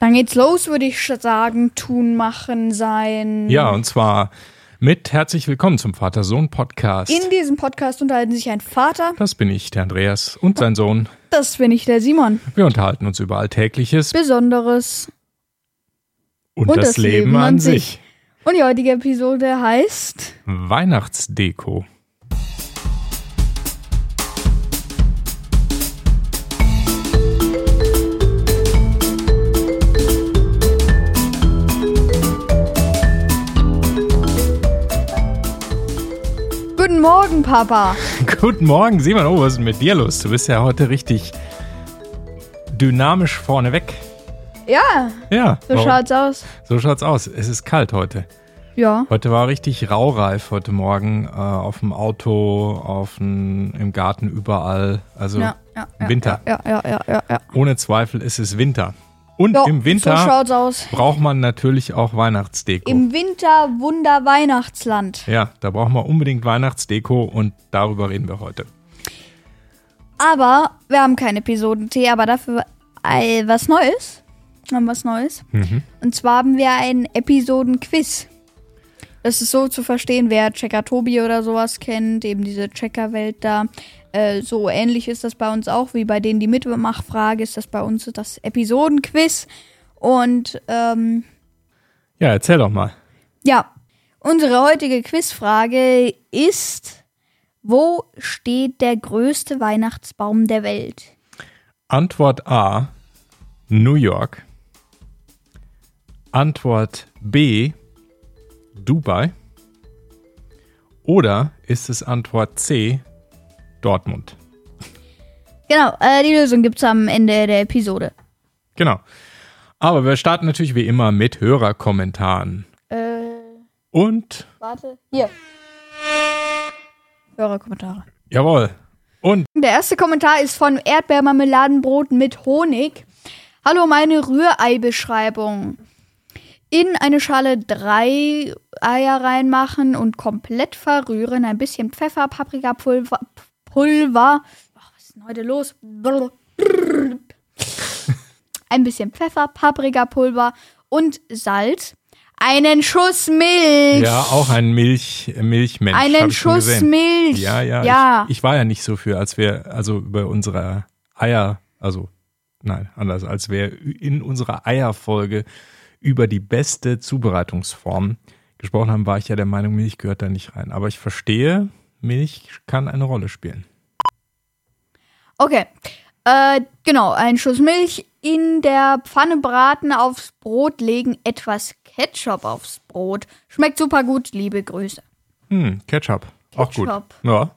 Dann geht's los, würde ich sagen. Tun, machen, sein. Ja, und zwar mit herzlich willkommen zum Vater-Sohn-Podcast. In diesem Podcast unterhalten sich ein Vater, Das bin ich, der Andreas, und sein Sohn. das bin ich, der Simon. Wir unterhalten uns über Alltägliches Besonderes. und, das, Leben, an sich. Und die heutige Episode heißt Weihnachtsdeko. Guten Morgen, Papa. Guten Morgen, Simon. Oh, was ist denn mit dir los? Du bist ja heute richtig dynamisch vorneweg. Ja, Ja, so warum? schaut's aus. so schaut's aus. Es ist kalt heute. Ja. Heute war richtig raureif heute Morgen äh, auf dem Auto, auf dem, im Garten, überall. Also Ja, ja, ja, Winter. Ja, ja, ja, ja, ja. ohne Zweifel ist es Winter. Und ja im So Winter aus. braucht man natürlich auch Weihnachtsdeko. Im Winter Wunder Weihnachtsland. ja, da braucht man unbedingt Weihnachtsdeko und darüber reden wir heute. Aber wir haben keinen Episodentee, aber dafür äh, was Neues. Wir haben was Neues. Mhm. Und zwar haben wir ein Episoden-Quiz. Das ist so zu verstehen, wer Checker Tobi oder sowas kennt, eben diese Checker-Welt da. Äh, so ähnlich ist das bei uns auch, wie bei denen die Mitmachfrage ist das bei uns das Episoden-Quiz. Und ähm, Ja, erzähl doch mal. ja, unsere heutige Quizfrage ist, wo steht der größte Weihnachtsbaum der Welt? Antwort A, New York. Antwort B, Dubai. Oder ist es Antwort C, Dortmund? Genau, äh, die Lösung gibt's am Ende der Episode. Genau. Aber wir starten natürlich wie immer mit Hörerkommentaren. Äh, Und, warte, hier. Hörerkommentare. jawohl. Und Der erste Kommentar ist von Erdbeermarmeladenbrot mit Honig. Hallo, meine Rührei-Beschreibung. In eine Schale drei Eier reinmachen und komplett verrühren. Ein bisschen Pfeffer, Paprikapulver, Pulver. Ach, was ist denn heute los? Ein bisschen Pfeffer, Paprikapulver und Salz. Einen Schuss Milch. ja, auch ein Milch, Milchmensch. hab Einen Schuss. Milch. Ja, ja. ja. Ich, ich war ja nicht so für, als wir, also über unsere Eier, also nein, anders, als wir in unserer Eierfolge über die beste Zubereitungsform gesprochen haben, war ich ja der Meinung, Milch gehört da nicht rein. Aber ich verstehe, Milch kann eine Rolle spielen. Okay. Äh, genau, ein Schuss Milch in der Pfanne braten, aufs Brot legen, etwas Ketchup aufs Brot. Schmeckt super gut, liebe Grüße. Hm, Ketchup. Auch gut. Ketchup. Ja.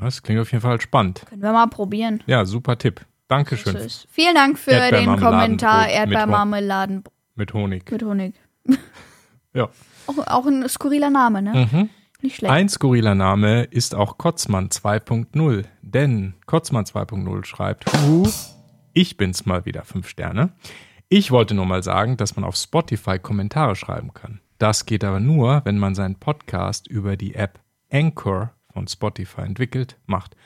Das klingt auf jeden Fall spannend. Können wir mal probieren. Ja, super Tipp. Dankeschön. Tschüss. Vielen Dank für den Erdbeermarmeladenbrot Kommentar. mit Erdbeermarmeladen Mit Honig. mit Honig. Ja. Auch, auch ein skurriler Name, ne? Mhm. Nicht schlecht. Ein skurriler Name ist auch Kotzmann 2.0, denn Kotzmann 2.0 schreibt, ich bin's mal wieder, fünf Sterne. Ich wollte nur mal sagen, dass man auf Spotify Kommentare schreiben kann. Das geht aber nur, wenn man seinen Podcast über die App Anchor von Spotify entwickelt, macht.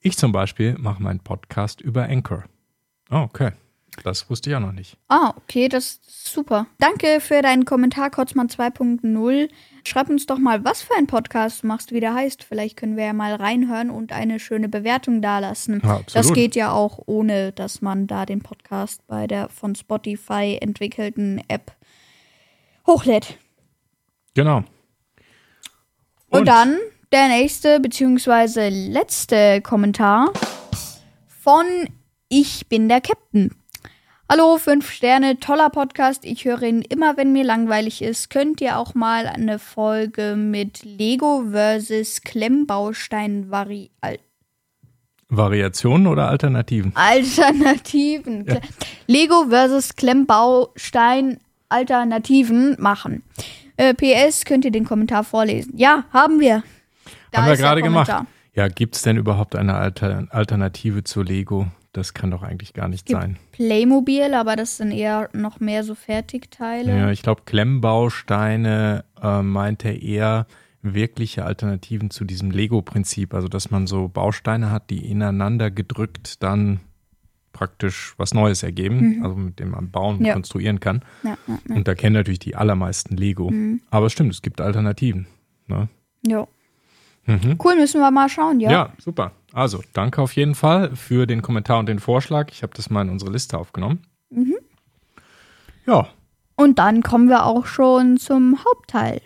Ich zum Beispiel mache meinen Podcast über Anchor. Okay. Das wusste ich auch noch nicht. Ah, okay, das ist super. Danke für deinen Kommentar, Kotzmann 2.0. Schreib uns doch mal, was für ein Podcast du machst, wie der heißt. Vielleicht können wir ja mal reinhören und eine schöne Bewertung dalassen. Ja, das geht ja auch, ohne dass man da den Podcast bei der von Spotify entwickelten App hochlädt. Genau. Und, dann der nächste beziehungsweise letzte Kommentar von Ich bin der Captain. Hallo, fünf Sterne, toller Podcast. Ich höre ihn immer, wenn mir langweilig ist. Könnt ihr auch mal eine Folge mit Lego versus Klemmbaustein vari al- Variationen oder Alternativen? Alternativen. Kle- Lego versus Klemmbaustein Alternativen machen. Äh, PS, könnt ihr den Kommentar vorlesen? Ja, haben wir. Da Haben wir gerade gemacht. Ja, gibt es denn überhaupt eine Alter Alternative zu Lego? Das kann doch eigentlich gar nicht Gibt sein. Playmobil, aber das sind eher noch mehr so Fertigteile. Ja, ich glaube, Klemmbausteine äh, meint er eher wirkliche Alternativen zu diesem Lego-Prinzip. Also, dass man so Bausteine hat, die ineinander gedrückt dann praktisch was Neues ergeben, Mhm. also mit dem man bauen und Ja. konstruieren kann. Ja, ja, ja. Und da kennen natürlich die allermeisten Lego. Mhm. Aber es stimmt, es gibt Alternativen. Ne? Jo. Mhm. Cool, müssen wir mal schauen, ja. Ja. super. Also, danke auf jeden Fall für den Kommentar und den Vorschlag. Ich habe das mal in unsere Liste aufgenommen. Mhm. Ja, Und dann kommen wir auch schon zum Hauptteil.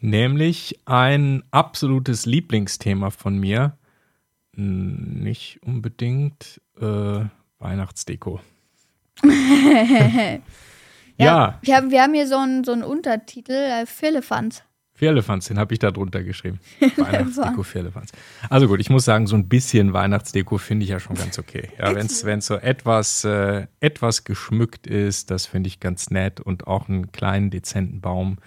nämlich ein absolutes Lieblingsthema von mir. Hm, Nicht unbedingt äh, Weihnachtsdeko. ja, Wir haben, wir haben hier so einen, so einen Untertitel, äh, Philippans. Firlefanz, den habe ich da drunter geschrieben. Weihnachtsdeko Firlefanz. Also gut, ich muss sagen, so ein bisschen Weihnachtsdeko finde ich ja schon ganz okay. Ja, wenn es so etwas, äh, etwas geschmückt ist, das finde ich ganz nett und auch einen kleinen, dezenten Baum,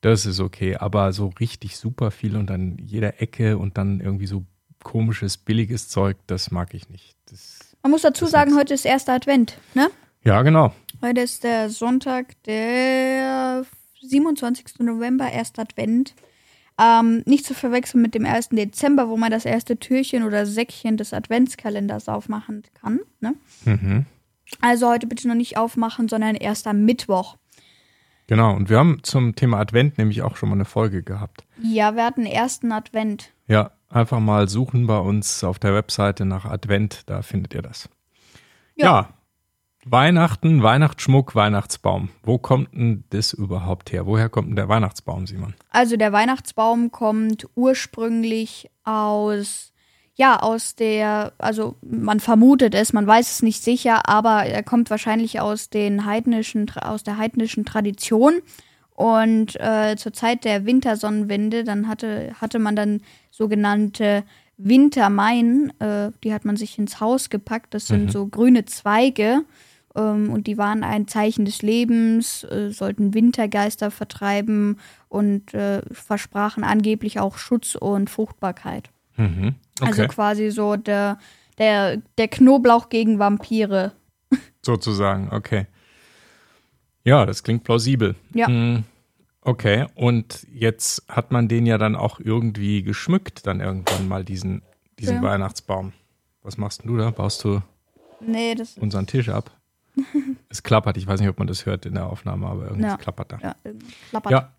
das ist okay. Aber so richtig super viel und an jeder Ecke und dann irgendwie so komisches, billiges Zeug, das mag ich nicht. Das, Man muss dazu sagen, heute ist erster Advent, ne? ja, genau. Heute ist der Sonntag, der 27. November, erster Advent. Ähm, nicht zu verwechseln mit dem 1. Dezember, wo man das erste Türchen oder Säckchen des Adventskalenders aufmachen kann. Ne? Mhm. Also heute bitte noch nicht aufmachen, sondern erst am Mittwoch. Genau. Und wir haben zum Thema Advent nämlich auch schon mal eine Folge gehabt. Ja, wir hatten ersten Advent. Ja, einfach mal suchen bei uns auf der Webseite nach Advent, da findet ihr das. Ja. Ja. Weihnachten, Weihnachtsschmuck, Weihnachtsbaum. Wo kommt denn das überhaupt her? Woher kommt denn der Weihnachtsbaum, Simon? Also der Weihnachtsbaum kommt ursprünglich aus, ja, aus der, also man vermutet es, man weiß es nicht sicher, aber er kommt wahrscheinlich aus den heidnischen, aus der heidnischen Tradition. Und äh, zur Zeit der Wintersonnenwende, dann hatte, hatte man dann sogenannte Wintermeien, äh, die hat man sich ins Haus gepackt. Das sind so grüne Zweige und die waren ein Zeichen des Lebens, äh, sollten Wintergeister vertreiben und äh, versprachen angeblich auch Schutz und Fruchtbarkeit. Mhm. Also Okay, quasi so der, der, der Knoblauch gegen Vampire. sozusagen, okay. Ja, das klingt plausibel. Ja. Hm, Okay, und jetzt hat man den ja dann auch irgendwie geschmückt, dann irgendwann mal diesen, diesen Ja. Weihnachtsbaum. Was machst denn du da? Baust du Nee, unseren Tisch ab? Es klappert, ich weiß nicht, ob man das hört in der Aufnahme, aber irgendwas Ja. klappert da. ja, klappert. Ja.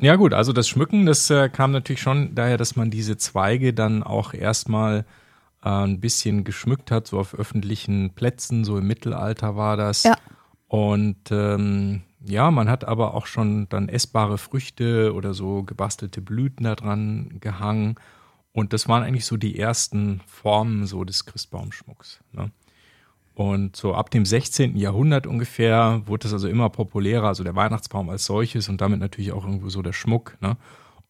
Ja, gut, also das Schmücken, das äh, kam natürlich schon daher, dass man diese Zweige dann auch erstmal äh, ein bisschen geschmückt hat, so auf öffentlichen Plätzen, so im Mittelalter war das. Ja. Und ähm, ja, man hat aber auch schon dann essbare Früchte oder so gebastelte Blüten da dran gehangen. Und das waren eigentlich so die ersten Formen so des Christbaumschmucks. Ne? Und so ab dem 16. Jahrhundert ungefähr wurde es also immer populärer, also der Weihnachtsbaum als solches und damit natürlich auch irgendwo so der Schmuck. Ne?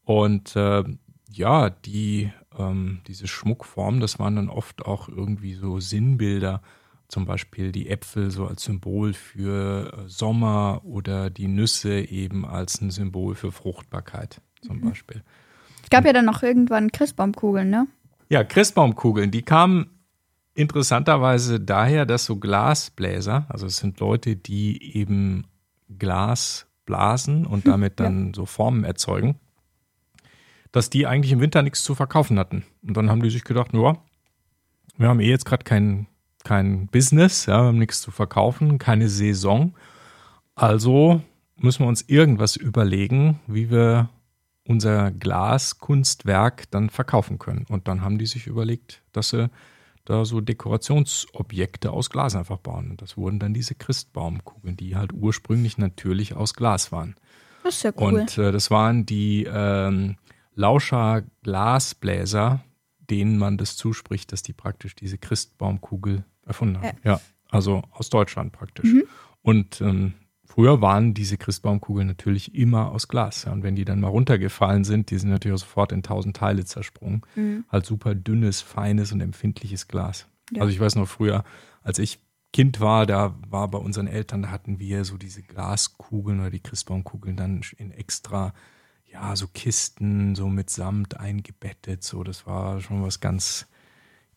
Und äh, ja, die, ähm, diese Schmuckformen, das waren dann oft auch irgendwie so Sinnbilder, zum Beispiel die Äpfel so als Symbol für äh, Sommer oder die Nüsse eben als ein Symbol für Fruchtbarkeit zum Beispiel. Es gab ja dann noch irgendwann Christbaumkugeln, ne? Ja, Christbaumkugeln, die kamen interessanterweise daher, dass so Glasbläser, also es sind Leute, die eben Glas blasen und damit dann so Formen erzeugen, dass die eigentlich im Winter nichts zu verkaufen hatten. Und dann haben die sich gedacht, ja, wir haben eh jetzt gerade kein, kein Business, ja, wir haben nichts zu verkaufen, keine Saison. Also müssen wir uns irgendwas überlegen, wie wir unser Glaskunstwerk dann verkaufen können. Und dann haben die sich überlegt, dass sie da so Dekorationsobjekte aus Glas einfach bauen. Und das wurden dann diese Christbaumkugeln, die halt ursprünglich natürlich aus Glas waren. Das ist ja cool. Und äh, das waren die ähm, Lauscher Glasbläser, denen man das zuspricht, dass die praktisch diese Christbaumkugel erfunden haben. Ja, also aus Deutschland praktisch. Und ähm, früher waren diese Christbaumkugeln natürlich immer aus Glas. Ja, und wenn die dann mal runtergefallen sind, die sind natürlich auch sofort in tausend Teile zersprungen. Halt super dünnes, feines und empfindliches Glas. Ja. Also ich weiß noch früher, als ich Kind war, da war bei unseren Eltern, da hatten wir so diese Glaskugeln oder die Christbaumkugeln dann in extra, ja, so Kisten, so mit Samt eingebettet. So, das war schon was ganz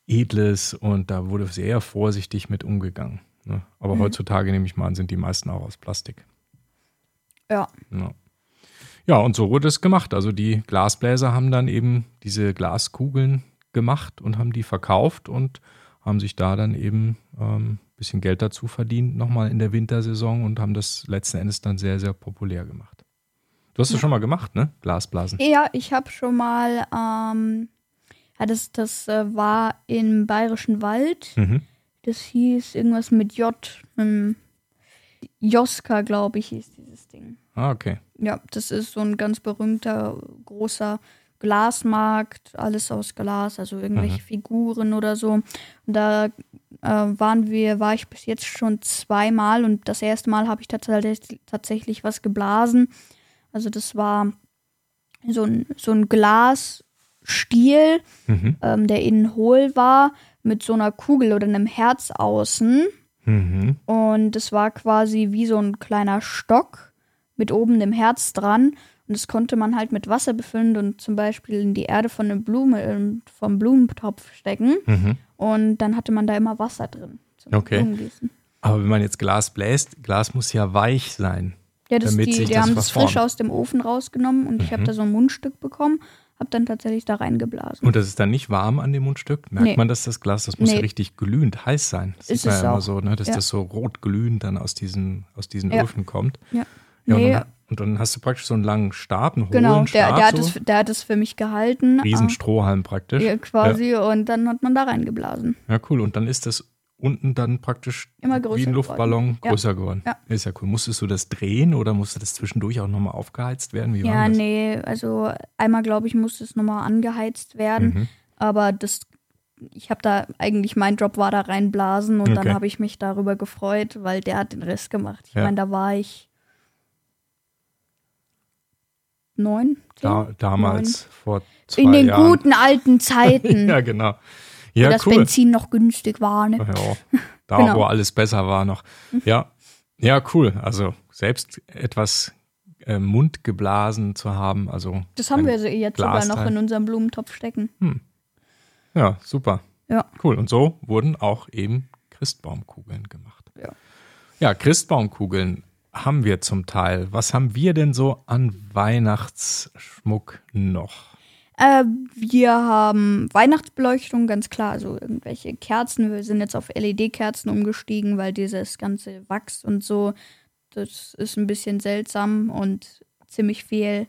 Edles und da wurde sehr vorsichtig mit umgegangen. Ne? Aber heutzutage, nehme ich mal an, sind die meisten auch aus Plastik. ja. Ja. ja, und so wurde es gemacht. Also die Glasbläser haben dann eben diese Glaskugeln gemacht und haben die verkauft und haben sich da dann eben ähm, bisschen Geld dazu verdient, nochmal in der Wintersaison und haben das letzten Endes dann sehr, sehr populär gemacht. Du hast das schon mal gemacht, ne? Glasblasen. Ja, ich habe schon mal, ähm, ja, das, das äh, war im Bayerischen Wald. Mhm. Das hieß irgendwas mit J. Ähm, Joska, glaube ich, hieß dieses Ding. Ah, okay. Ja, das ist so ein ganz berühmter, großer Glasmarkt, alles aus Glas, also irgendwelche Mhm. Figuren oder so. Und da äh, waren wir, war ich bis jetzt schon zweimal und das erste Mal habe ich tatsächlich, tatsächlich was geblasen. Also das war so ein, so ein Glasstiel, Mhm. ähm, der innen hohl war, mit so einer Kugel oder einem Herz außen. Mhm. Und es war quasi wie so ein kleiner Stock mit oben dem Herz dran. Und das konnte man halt mit Wasser befüllen und zum Beispiel in die Erde von einem Blume, äh, vom Blumentopf stecken. Mhm. Und dann hatte man da immer Wasser drin. Zum Okay. Aber wenn man jetzt Glas bläst, Glas muss ja weich sein. Ja, das, Damit die, sich die das haben das frisch aus dem Ofen rausgenommen und ich habe Mhm. da so ein Mundstück bekommen, habe dann tatsächlich da reingeblasen. Und das ist dann nicht warm an dem Mundstück? Merkt Nee. man, dass das Glas, das muss Nee. ja richtig glühend heiß sein. Das Ist sieht man es ja immer auch. so, ne, dass Ja. das so rot glühend dann aus diesen, aus diesen Ja. Öfen kommt. Ja. Ja, Nee. und, dann, und dann hast du praktisch so einen langen Stab, einen hohlen Genau, der, Stab, der, hat so, es, der hat es für mich gehalten. Riesenstrohhalm praktisch. äh, ja, quasi. Und dann hat man da reingeblasen. Ja, cool. Und dann ist das unten dann praktisch Immer wie ein Luftballon geworden. Ja. größer geworden. Ja. Ist ja cool. Musstest du das drehen oder musste das zwischendurch auch nochmal aufgeheizt werden? Wie Ja, nee, also einmal glaube ich, musste es nochmal angeheizt werden, Mhm. aber das, ich habe da eigentlich, mein Job war da reinblasen und Okay. dann habe ich mich darüber gefreut, weil der hat den Rest gemacht. Ich Ja. meine, da war ich neun? Da, damals vor zwei in den Jahren. guten alten Zeiten, ja, genau. Wo Ja, das cool. Benzin noch günstig war. Ne? Ja, da, Genau. wo alles besser war noch. Ja, ja, cool. Also selbst etwas äh, Mund geblasen zu haben. Also Das haben wir so jetzt sogar noch Glasteil. in unserem Blumentopf stecken. Ja, super. Ja. Cool. Und so wurden auch eben Christbaumkugeln gemacht. Ja. Ja, Christbaumkugeln haben wir zum Teil. Was haben wir denn so an Weihnachtsschmuck noch? Äh, wir haben Weihnachtsbeleuchtung, ganz klar, also irgendwelche Kerzen. Wir sind jetzt auf LED-Kerzen umgestiegen, weil dieses ganze Wachs und so, das ist ein bisschen seltsam und ziemlich viel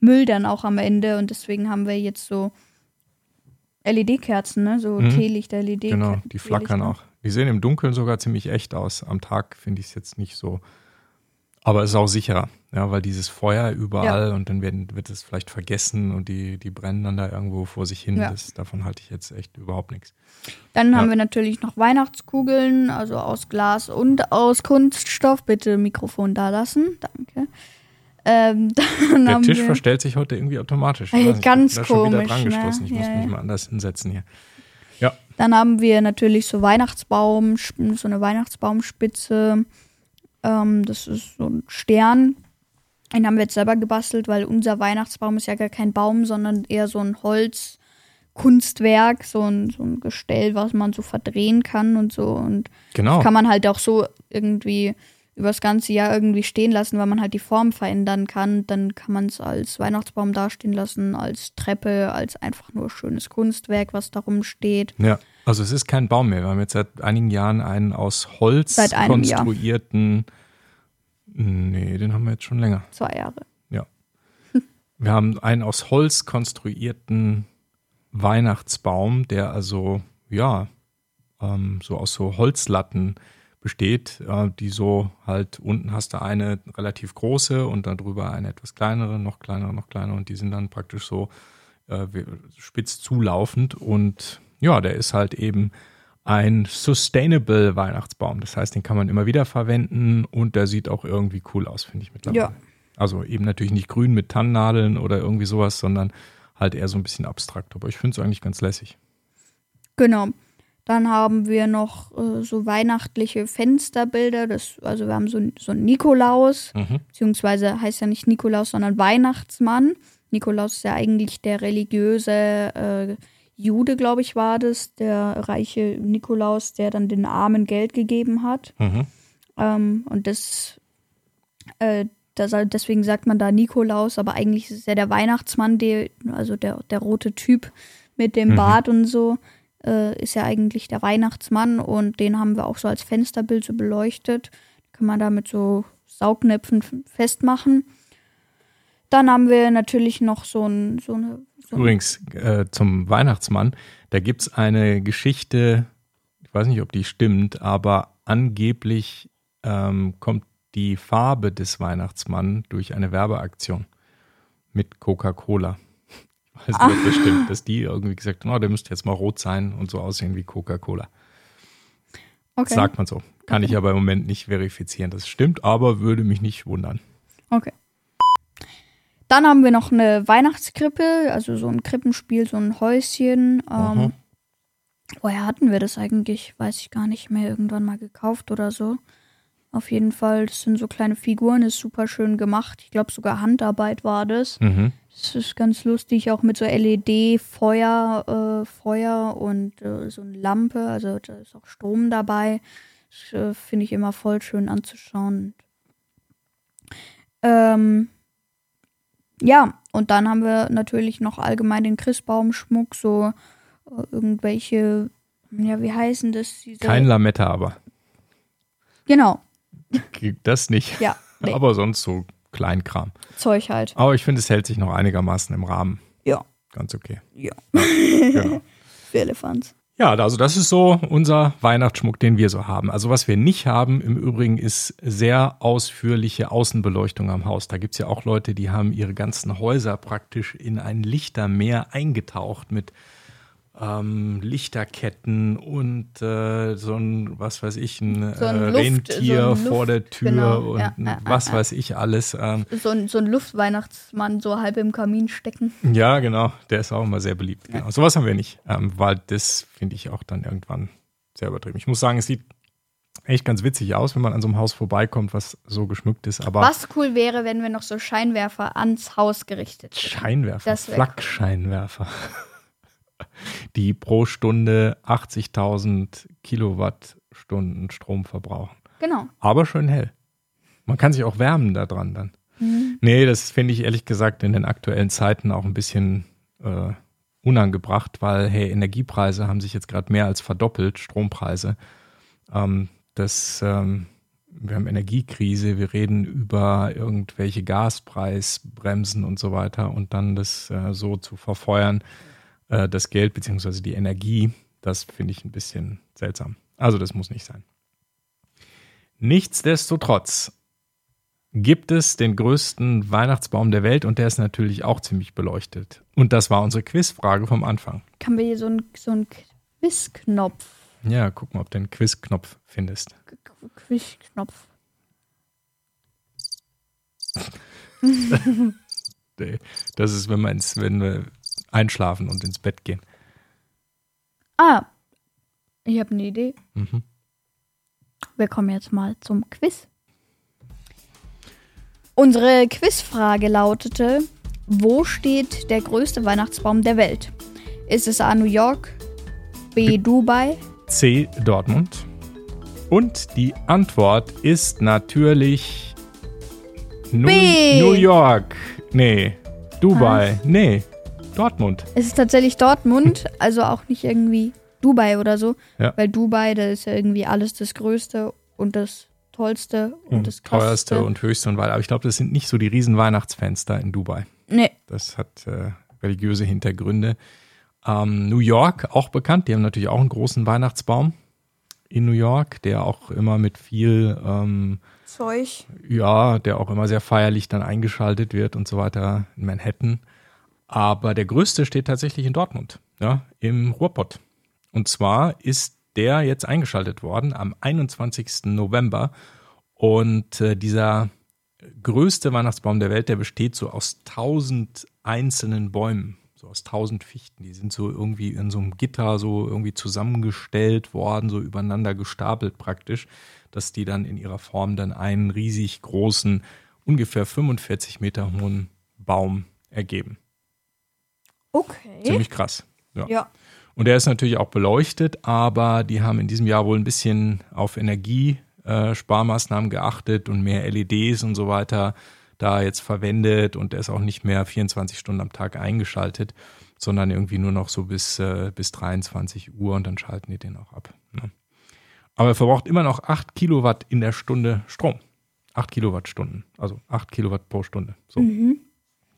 Müll dann auch am Ende. Und deswegen haben wir jetzt so LED-Kerzen, ne? so Mhm. Teelichter-LED. Genau, die flackern auch. Die sehen im Dunkeln sogar ziemlich echt aus. Am Tag finde ich es jetzt nicht so. Aber es ist auch sicherer, ja, weil dieses Feuer überall und dann werden, wird es vielleicht vergessen und die, die brennen dann da irgendwo vor sich hin. Ja. Das, davon halte ich jetzt echt überhaupt nichts. Dann Ja. haben wir natürlich noch Weihnachtskugeln, also aus Glas und aus Kunststoff. Bitte Mikrofon da lassen, danke. Ähm, Der Tisch wir verstellt sich heute irgendwie automatisch. Ey, Ich ganz ich bin da schon wieder komisch, dran ne? Ich muss Ja, mich ja. mal anders hinsetzen hier. Ja, Dann haben wir natürlich so Weihnachtsbaum, so eine Weihnachtsbaumspitze. Ähm, das ist so ein Stern. Den haben wir jetzt selber gebastelt, weil unser Weihnachtsbaum ist ja gar kein Baum, sondern eher so ein Holzkunstwerk, so ein, so ein Gestell, was man so verdrehen kann und so. Und genau. kann man halt auch so irgendwie übers ganze Jahr irgendwie stehen lassen, weil man halt die Form verändern kann. Dann kann man es als Weihnachtsbaum dastehen lassen, als Treppe, als einfach nur schönes Kunstwerk, was darum steht. Ja, also es ist kein Baum mehr. Wir haben jetzt seit einigen Jahren einen aus Holz einem Jahr. Nee, den haben wir jetzt schon länger. Zwei Jahre. Wir haben einen aus Holz konstruierten Weihnachtsbaum, der also, ja, ähm, so aus so Holzlatten besteht, äh, die so halt, unten hast du eine relativ große und dann drüber eine etwas kleinere, noch kleinere, noch kleinere und die sind dann praktisch so äh, spitz zulaufend und ja, der ist halt eben ein Sustainable Weihnachtsbaum. Das heißt, den kann man immer wieder verwenden und der sieht auch irgendwie cool aus, finde ich mittlerweile. Ja. Also eben natürlich nicht grün mit Tannennadeln oder irgendwie sowas, sondern halt eher so ein bisschen abstrakt. Aber ich finde es eigentlich ganz lässig. Genau. Dann haben wir noch äh, so weihnachtliche Fensterbilder. Das, also wir haben so, so einen Nikolaus, Mhm. beziehungsweise heißt ja nicht Nikolaus, sondern Weihnachtsmann. Nikolaus ist ja eigentlich der religiöse äh, Jude, glaube ich, war das, der reiche Nikolaus, der dann den Armen Geld gegeben hat. Mhm. Ähm, und das, äh, das, deswegen sagt man da Nikolaus, aber eigentlich ist ja der Weihnachtsmann, der, also der, der rote Typ mit dem Mhm. Bart und so. äh, ist ja eigentlich der Weihnachtsmann und den haben wir auch so als Fensterbild so beleuchtet. Kann man da mit so Saugnäpfen festmachen. Dann haben wir natürlich noch so, ein, so eine. Übrigens, äh, zum Weihnachtsmann, da gibt es eine Geschichte, ich weiß nicht, ob die stimmt, aber angeblich ähm, kommt die Farbe des Weihnachtsmanns durch eine Werbeaktion mit Coca-Cola. Ich weiß nicht, ob das stimmt, dass die irgendwie gesagt haben, oh, der müsste jetzt mal rot sein und so aussehen wie Coca-Cola. Okay. Sagt man so. Kann okay. ich aber im Moment nicht verifizieren. Das stimmt, aber würde mich nicht wundern. Okay. Dann haben wir noch eine Weihnachtskrippe, also so ein Krippenspiel, so ein Häuschen. Ähm, woher hatten wir das eigentlich? Weiß ich gar nicht mehr. Irgendwann mal gekauft oder so. Auf jeden Fall, das sind so kleine Figuren, ist super schön gemacht. Ich glaube, sogar Handarbeit war das. Mhm. Das ist ganz lustig, auch mit so LED-Feuer äh, Feuer und äh, so eine Lampe. Also da ist auch Strom dabei. Das äh, finde ich immer voll schön anzuschauen. Ähm, ja, und dann haben wir natürlich noch allgemein den Christbaumschmuck, so äh, irgendwelche, ja, wie heißen das? Diese Kein Lametta aber. Genau, das nicht. Ja. Nee. Aber sonst so Kleinkram. Zeug halt. Aber ich finde, es hält sich noch einigermaßen im Rahmen. Ja. Ganz okay. Ja. ja genau. Für Elefants. Ja, also das ist so unser Weihnachtsschmuck, den wir so haben. Also was wir nicht haben im Übrigen ist sehr ausführliche Außenbeleuchtung am Haus. Da gibt es ja auch Leute, die haben ihre ganzen Häuser praktisch in ein Lichtermeer eingetaucht mit ähm, Lichterketten und äh, so ein, was weiß ich, ein, so ein äh, Luft, Rentier so vor der Tür genau. und ja, ja, was ja. weiß ich alles. Ähm. So, ein, so ein Luftweihnachtsmann so halb im Kamin stecken. Ja, genau, der ist auch immer sehr beliebt. Genau. Sowas haben wir nicht, ähm, weil das finde ich auch dann irgendwann sehr übertrieben. Ich muss sagen, es sieht echt ganz witzig aus, wenn man an so einem Haus vorbeikommt, was so geschmückt ist. Aber was cool wäre, wenn wir noch so Scheinwerfer ans Haus gerichtet hätten. Scheinwerfer, Flakscheinwerfer. Cool die pro Stunde 80.000 Kilowattstunden Strom verbrauchen. Genau. Aber schön hell. Man kann sich auch wärmen da dran dann. Mhm. Nee, das finde ich ehrlich gesagt in den aktuellen Zeiten auch ein bisschen äh, unangebracht, weil, hey, Energiepreise haben sich jetzt gerade mehr als verdoppelt, Strompreise. Ähm, das, ähm, wir haben Energiekrise, wir reden über irgendwelche Gaspreisbremsen und so weiter und dann das äh, so zu verfeuern äh, das Geld bzw. die Energie, das finde ich ein bisschen seltsam. Also das muss nicht sein. Nichtsdestotrotz gibt es den größten Weihnachtsbaum der Welt und der ist natürlich auch ziemlich beleuchtet. Und das war unsere Quizfrage vom Anfang. Kann wir hier so einen so Quizknopf? Ja, guck mal, ob du einen Quizknopf findest. Quizknopf. das ist, wenn man wenn wir einschlafen und ins Bett gehen. Ah, ich habe eine Idee. Mhm. Wir kommen jetzt mal zum Quiz. Unsere Quizfrage lautete: Wo steht der größte Weihnachtsbaum der Welt? Ist es A. New York, B. Dubai, C. Dortmund? Und die Antwort ist natürlich New, New York. Nee, Dubai. Ah. Nee, Dortmund. Es ist tatsächlich Dortmund, also auch nicht irgendwie Dubai oder so. Ja. Weil Dubai, da ist ja irgendwie alles das Größte und das Tollste und, und das Krasseste. Teuerste und höchste und weiter. Aber ich glaube, das sind nicht so die riesen Weihnachtsfenster in Dubai. Nee. Das hat äh, religiöse Hintergründe. Ähm, New York, auch bekannt, die haben natürlich auch einen großen Weihnachtsbaum in New York, der auch immer mit viel ähm, Zeug. Ja, der auch immer sehr feierlich dann eingeschaltet wird und so weiter in Manhattan. Aber der größte steht tatsächlich in Dortmund, ja, im Ruhrpott. Und zwar ist der jetzt eingeschaltet worden am 21. November. Und äh, dieser größte Weihnachtsbaum der Welt, der besteht so aus tausend einzelnen Bäumen, so aus tausend Fichten. Die sind so irgendwie in so einem Gitter so irgendwie zusammengestellt worden, so übereinander gestapelt praktisch, dass die dann in ihrer Form dann einen riesig großen, ungefähr 45 Meter hohen Baum ergeben. Okay. Ziemlich krass. Ja. ja. Und der ist natürlich auch beleuchtet, aber die haben in diesem Jahr wohl ein bisschen auf Energiesparmaßnahmen geachtet und mehr LEDs und so weiter da jetzt verwendet und der ist auch nicht mehr 24 Stunden am Tag eingeschaltet, sondern irgendwie nur noch so bis, äh, bis 23 Uhr und dann schalten die den auch ab. Ne? Aber er verbraucht immer noch 8 Kilowatt in der Stunde Strom. 8 Kilowattstunden, also 8 Kilowatt pro Stunde. So. Mhm.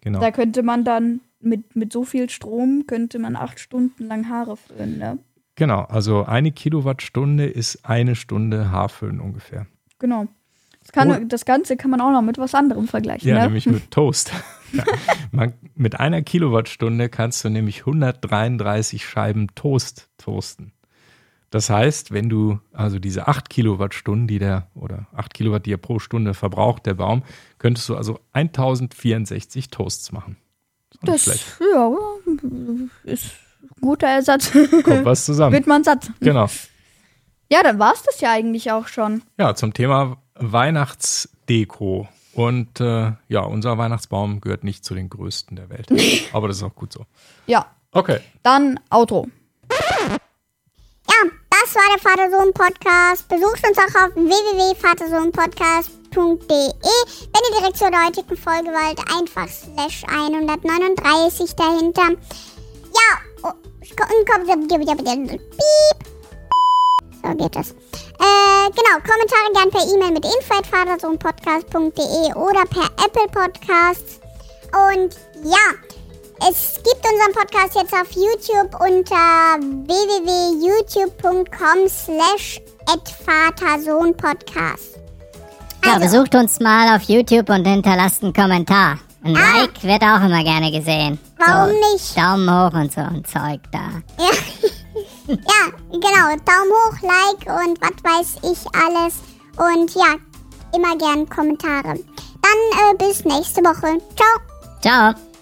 Genau. Da könnte man dann mit, mit so viel Strom könnte man acht Stunden lang Haare föhnen, ne? Genau, also eine Kilowattstunde ist eine Stunde Haarföhn ungefähr. Genau. Das, kann, das Ganze kann man auch noch mit was anderem vergleichen, Ja, ne? nämlich mit Toast. ja. Man, mit einer Kilowattstunde kannst du nämlich 133 Scheiben Toast toasten. Das heißt, wenn du also diese 8 Kilowattstunden, die der, oder 8 Kilowatt, die er pro Stunde verbraucht, der Baum, könntest du also 1064 Toasts machen. Das schlecht. ja, ist ein guter Ersatz. Kommt was zusammen. Wird man satt. Genau. Ja, dann war es das ja eigentlich auch schon. Ja, zum Thema Weihnachtsdeko. Und äh, ja, unser Weihnachtsbaum gehört nicht zu den größten der Welt. Aber das ist auch gut so. Ja, Okay. dann Auto. Ja, das war der Vater-Sohn-Podcast. Besucht uns auch auf www.vatersohnpodcast.de. Wenn ihr direkt zur heutigen Folge wollt, einfach slash 139 dahinter. Ja, oh, und kommt. So geht das. Äh, genau, Kommentare gern per E-Mail mit info.vatersohnpodcast.de oder per Apple Podcasts. Und ja, es gibt unseren Podcast jetzt auf YouTube unter www.youtube.com slash Vatersohnpodcast. Ja, besucht uns mal auf YouTube und hinterlasst einen Kommentar. Ein Like wird auch immer gerne gesehen. Warum so, nicht? Daumen hoch und so ein Zeug da. Ja. ja, genau. Daumen hoch, Like und was weiß ich alles. Und ja, immer gern Kommentare. Dann äh, bis nächste Woche. Ciao. Ciao.